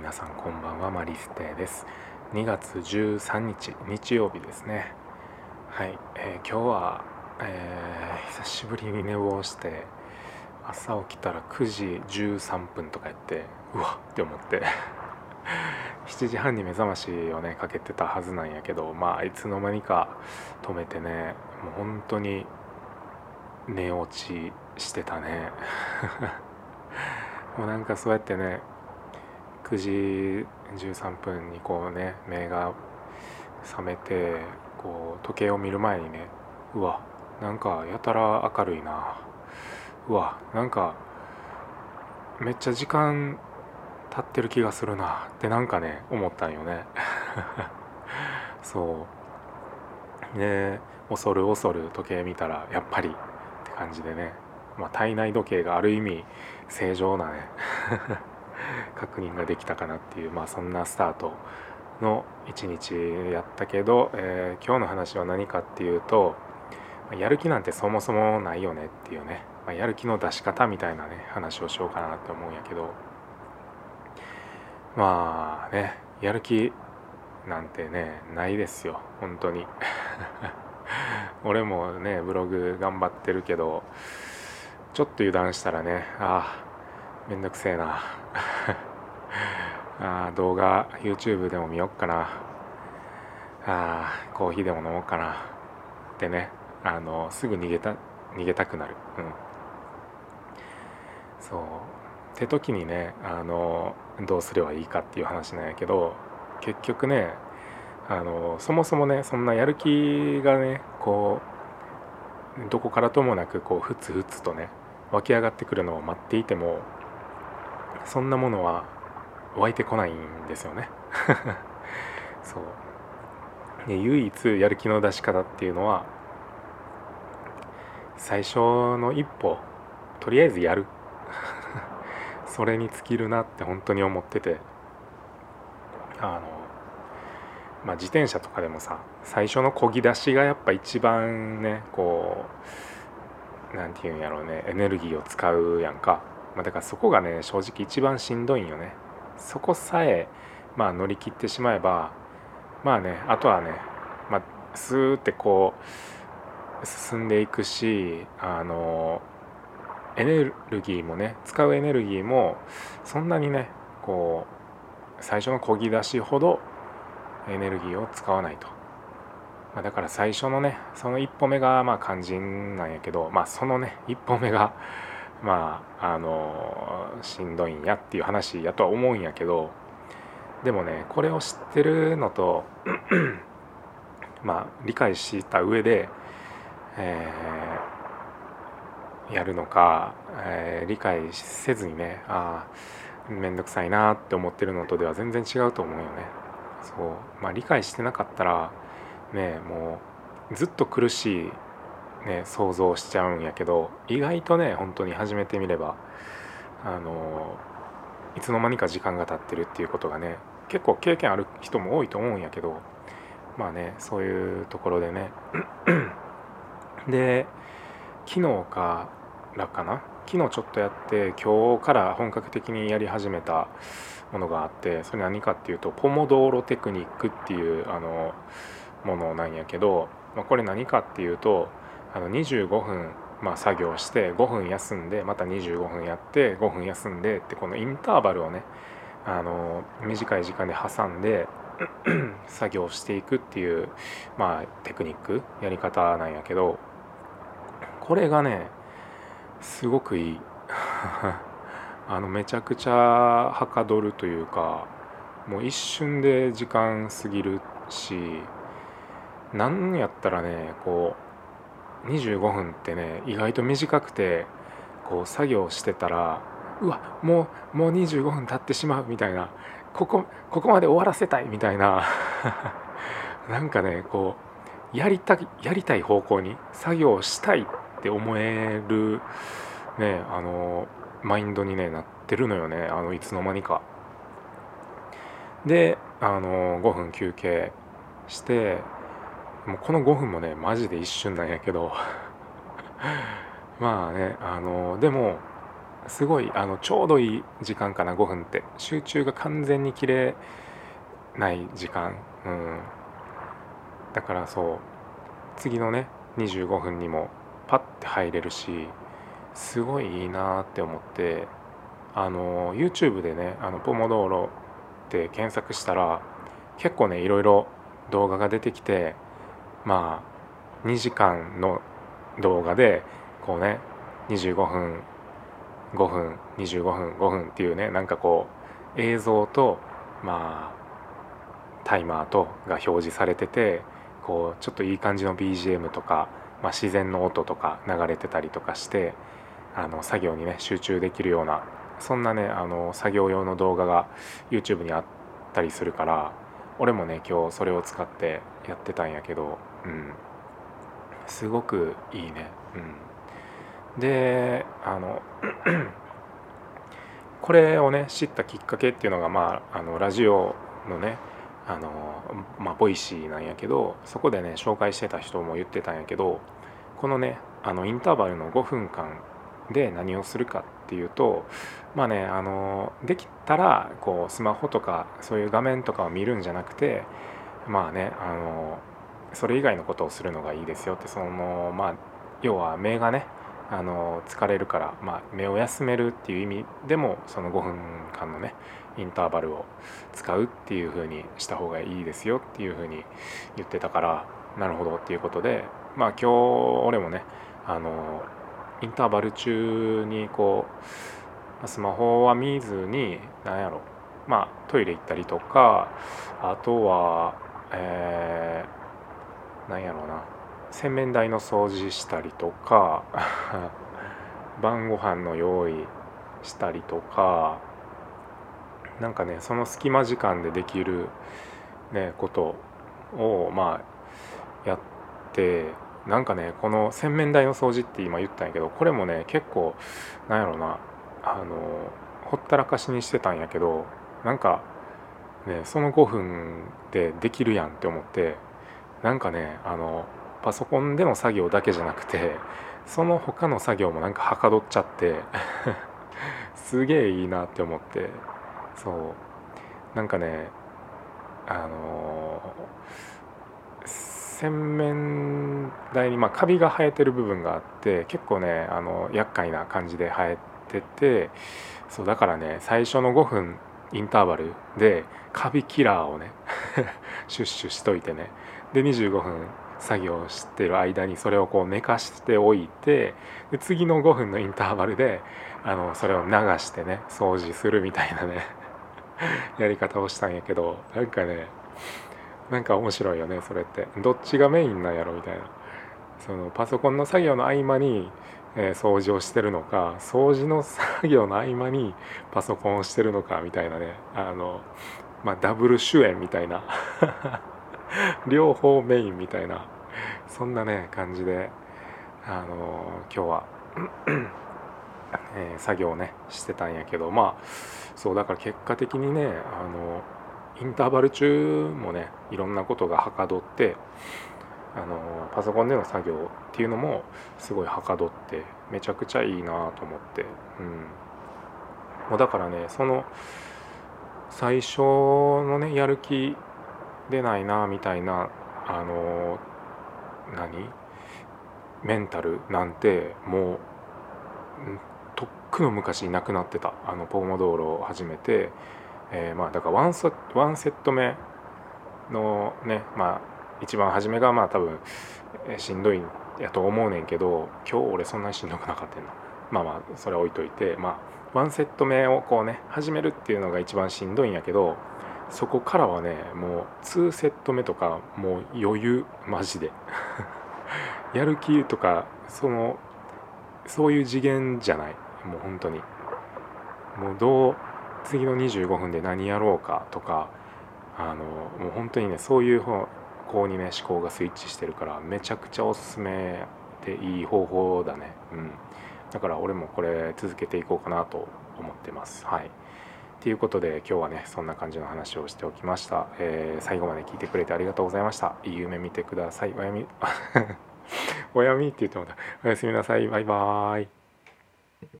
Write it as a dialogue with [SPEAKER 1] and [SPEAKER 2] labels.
[SPEAKER 1] 皆さんこんばんはマリステです。2月13日日曜日ですね。はい、えー、今日は、えー、久しぶりに寝坊して朝起きたら9時13分とかやってうわって思って。7時半に目覚ましをねかけてたはずなんやけどまあいつの間にか止めてねもう本当に寝落ちしてたね。もうなんかそうやってね9時13分にこうね目が覚めてこう時計を見る前にねうわなんかやたら明るいな。うわなんかめっちゃ時間経ってる気がするな。ってなんかね思ったんよね。そう。で恐る恐る時計見たらやっぱりって感じでね。まあ体内時計がある意味正常なね。確認ができたかなっていう、まあ、そんなスタートの一日やったけど、えー、今日の話は何かっていうとやる気なんてそもそもないよねっていうね、まあ、やる気の出し方みたいなね話をしようかなって思うんやけどまあねやる気なんてねないですよ本当に。俺もねブログ頑張ってるけどちょっと油断したらねああめんどくせえな。あ動画 YouTube でも見よっかな。あコーヒーでも飲もうかな。ってねあのすぐ逃げた逃げたくなる。うん。そう。って時にねあのどうすればいいかっていう話なんやけど結局ねあのそもそもねそんなやる気がねこうどこからともなくこうふつふつとね湧き上がってくるのを待っていてもそんなものは湧いてこないんですよね。そう。で唯一やる気の出し方っていうのは最初の一歩とりあえずやる。それに尽きるなって本当に思ってて。あのまあ自転車とかでもさ最初のこぎ出しがやっぱ一番ねこう何て言うんやろうねエネルギーを使うやんか。まあ、だからそこがね正直一番しんどいんよね。そこさえまあ乗り切ってしまえばまあねあとはね、まあ、スーってこう進んでいくしあのエネルギーもね使うエネルギーもそんなにねこう最初のこぎ出しほどエネルギーを使わないと、まあ、だから最初のねその一歩目がまあ肝心なんやけどまあそのね一歩目がまああのしんどいんやっていう話やとは思うんやけどでもねこれを知ってるのと まあ理解した上で、えー、やるのか、えー、理解せずにねああ面倒くさいなって思ってるのとでは全然違うと思うよね。そうまあ理解してなかったらねもうずっと苦しいね想像しちゃうんやけど意外とね本当に始めてみればあのいつの間にか時間が経ってるっていうことがね結構経験ある人も多いと思うんやけどまあねそういうところでね。で昨日からかな？昨日ちょっとやって今日から本格的にやり始めたものがあってそれ何かっていうとポモドーロテクニックっていうあのものなんやけど、まあ、これ何かっていうとあの25分、まあ、作業して5分休んでまた25分やって5分休んでってこのインターバルをねあの短い時間で挟んで 作業していくっていう、まあ、テクニックやり方なんやけどこれがねすごくいい。あのめちゃくちゃはかどるというかもう一瞬で時間過ぎるし何やったらねこう25分ってね意外と短くてこう作業してたらうわもうもう25分経ってしまうみたいなここここまで終わらせたいみたいな なんかねこうやりたやりたい方向に作業したいって思えるねあのマインドに、ね、なってるのよねあのいつの間にか。であの5分休憩してもうこの5分もねマジで一瞬なんやけど。まあねあのでもすごいあのちょうどいい時間かな5分って。集中が完全に切れない時間、うん、だからそう。次のね25分にもパッて入れるしすごいいいなって思って。あの YouTube でねあのポモドーロって検索したら結構ねいろいろ動画が出てきてまあ2時間の動画でこうね25分5分25分5分っていうねなんかこう映像とまあタイマーとが表示されててこうちょっといい感じの BGM とか、まあ、自然の音とか流れてたりとかしてあの作業にね集中できるようなそんなねあの作業用の動画が YouTube にあったりするから俺もね今日それを使ってやってたんやけどうん。すごくいいね。うん。であの これをね知ったきっかけっていうのがまああのラジオのねあのまあボイシーなんやけどそこでね紹介してた人も言ってたんやけどこのねあのインターバルの5分間で何をするかっていうとまあねあのできたらこうスマホとかそういう画面とかを見るんじゃなくてまあねあのそれ以外のことをするのがいいですよってそのまあ要は目がねあの疲れるから、まあ、目を休めるっていう意味でもその5分間のねインターバルを使うっていう風にした方がいいですよっていう風に言ってたからなるほどっていうことでまあ今日俺もねあのインターバル中にこうスマホは見ずに何やろまあトイレ行ったりとかあとはえー、何やろうな。洗面台の掃除したりとか 晩ご飯の用意したりとかなんかねその隙間時間でできる、ね、ことをまあやってなんかねこの洗面台の掃除って今言ったんやけどこれもね結構なんやろなあのほったらかしにしてたんやけどなんかねその5分でできるやんって思ってなんかねあのパソコンでの作業だけじゃなくてその他の作業もなんかはかどっちゃって すげえいいなって思ってそう。なんかねあの洗面台に、まあ、カビが生えてる部分があって結構ねあの厄介な感じで生えててそうだからね最初の5分インターバルでカビキラーをね シュッシュしといてねで25分作業してる間にそれをこう寝かしておいてで次の5分のインターバルであのそれを流してね掃除するみたいなね やり方をしたんやけどなんかねなんか面白いよねそれって。どっちがメインなんやろみたいな。そのパソコンの作業の合間に、えー、掃除をしてるのか掃除の作業の合間にパソコンをしてるのかみたいなねあのまあダブル主演みたいな。両方メインみたいなそんなね感じであの今日はえー、作業をねしてたんやけどまあそうだから結果的にねあのインターバル中もねいろんなことがはかどってあのパソコンでの作業っていうのもすごいはかどってめちゃくちゃいいなと思って、うん、もうだからねその最初のねやる気出ないなみたいなあの何？メンタルなんてもうとっくの昔いなくなってた。あのポーモドーロを始めて、えー、まあだからワンセワンセット目のねまあ一番初めがまあ多分しんどいやと思うねんけど今日俺そんなにしんどくなかったんな。まあまあそれは置いといてまあワンセット目をこうね始めるっていうのが一番しんどいんやけどそこからはねもう2セット目とかもう余裕マジで。やる気とかそのそういう次元じゃない。もう本当に。もうどう次の25分で何やろうかとかあのもう本当にねそういう方向にね思考がスイッチしてるからめちゃくちゃおすすめでいい方法だね。うん。だから俺もこれ続けていこうかなと思ってます。はい。ということで今日はねそんな感じの話をしておきました、えー、最後まで聞いてくれてありがとうございました。いい夢見てください。おやみ。おやみって言ってもたおやすみなさい。バイバーイ。